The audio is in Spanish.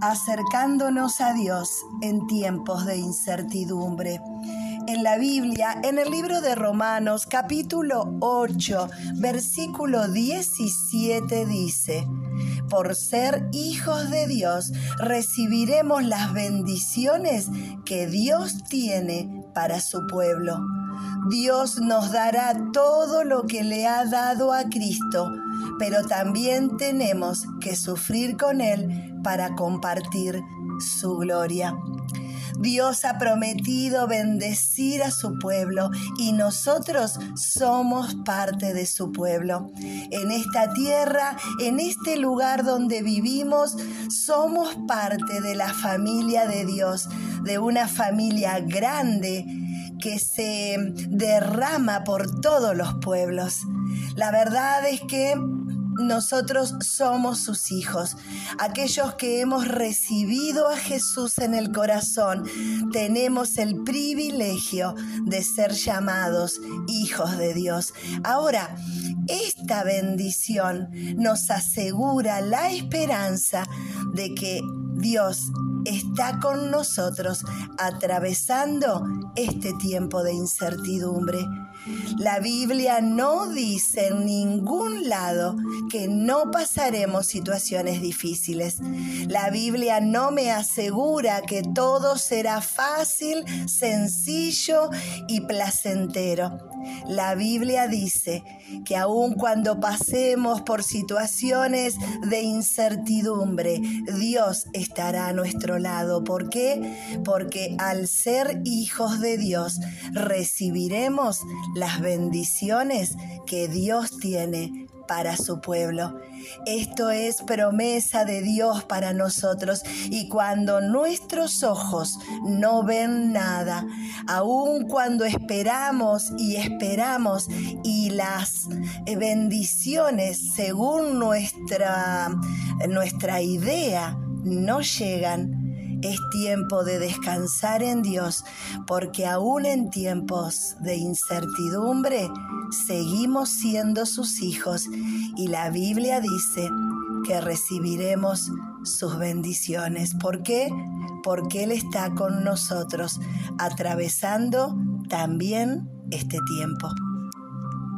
acercándonos a Dios en tiempos de incertidumbre. En la Biblia, en el libro de Romanos capítulo 8, versículo 17 dice, por ser hijos de Dios, recibiremos las bendiciones que Dios tiene para su pueblo. Dios nos dará todo lo que le ha dado a Cristo, pero también tenemos que sufrir con Él para compartir su gloria. Dios ha prometido bendecir a su pueblo y nosotros somos parte de su pueblo. En esta tierra, en este lugar donde vivimos, somos parte de la familia de Dios, de una familia grande que se derrama por todos los pueblos. La verdad es que nosotros somos sus hijos, aquellos que hemos recibido a Jesús en el corazón. Tenemos el privilegio de ser llamados hijos de Dios. Ahora, esta bendición nos asegura la esperanza de que Dios está con nosotros atravesando este tiempo de incertidumbre. La Biblia no dice en ningún lado que no pasaremos situaciones difíciles. La Biblia no me asegura que todo será fácil, sencillo y placentero. La Biblia dice que aun cuando pasemos por situaciones de incertidumbre, Dios estará a nuestro lado. ¿Por qué? Porque al ser hijos de Dios recibiremos las bendiciones que Dios tiene para su pueblo. Esto es promesa de Dios para nosotros y cuando nuestros ojos no ven nada, aun cuando esperamos y esperamos y las bendiciones según nuestra, nuestra idea no llegan, es tiempo de descansar en Dios, porque aún en tiempos de incertidumbre seguimos siendo sus hijos y la Biblia dice que recibiremos sus bendiciones. ¿Por qué? Porque Él está con nosotros, atravesando también este tiempo.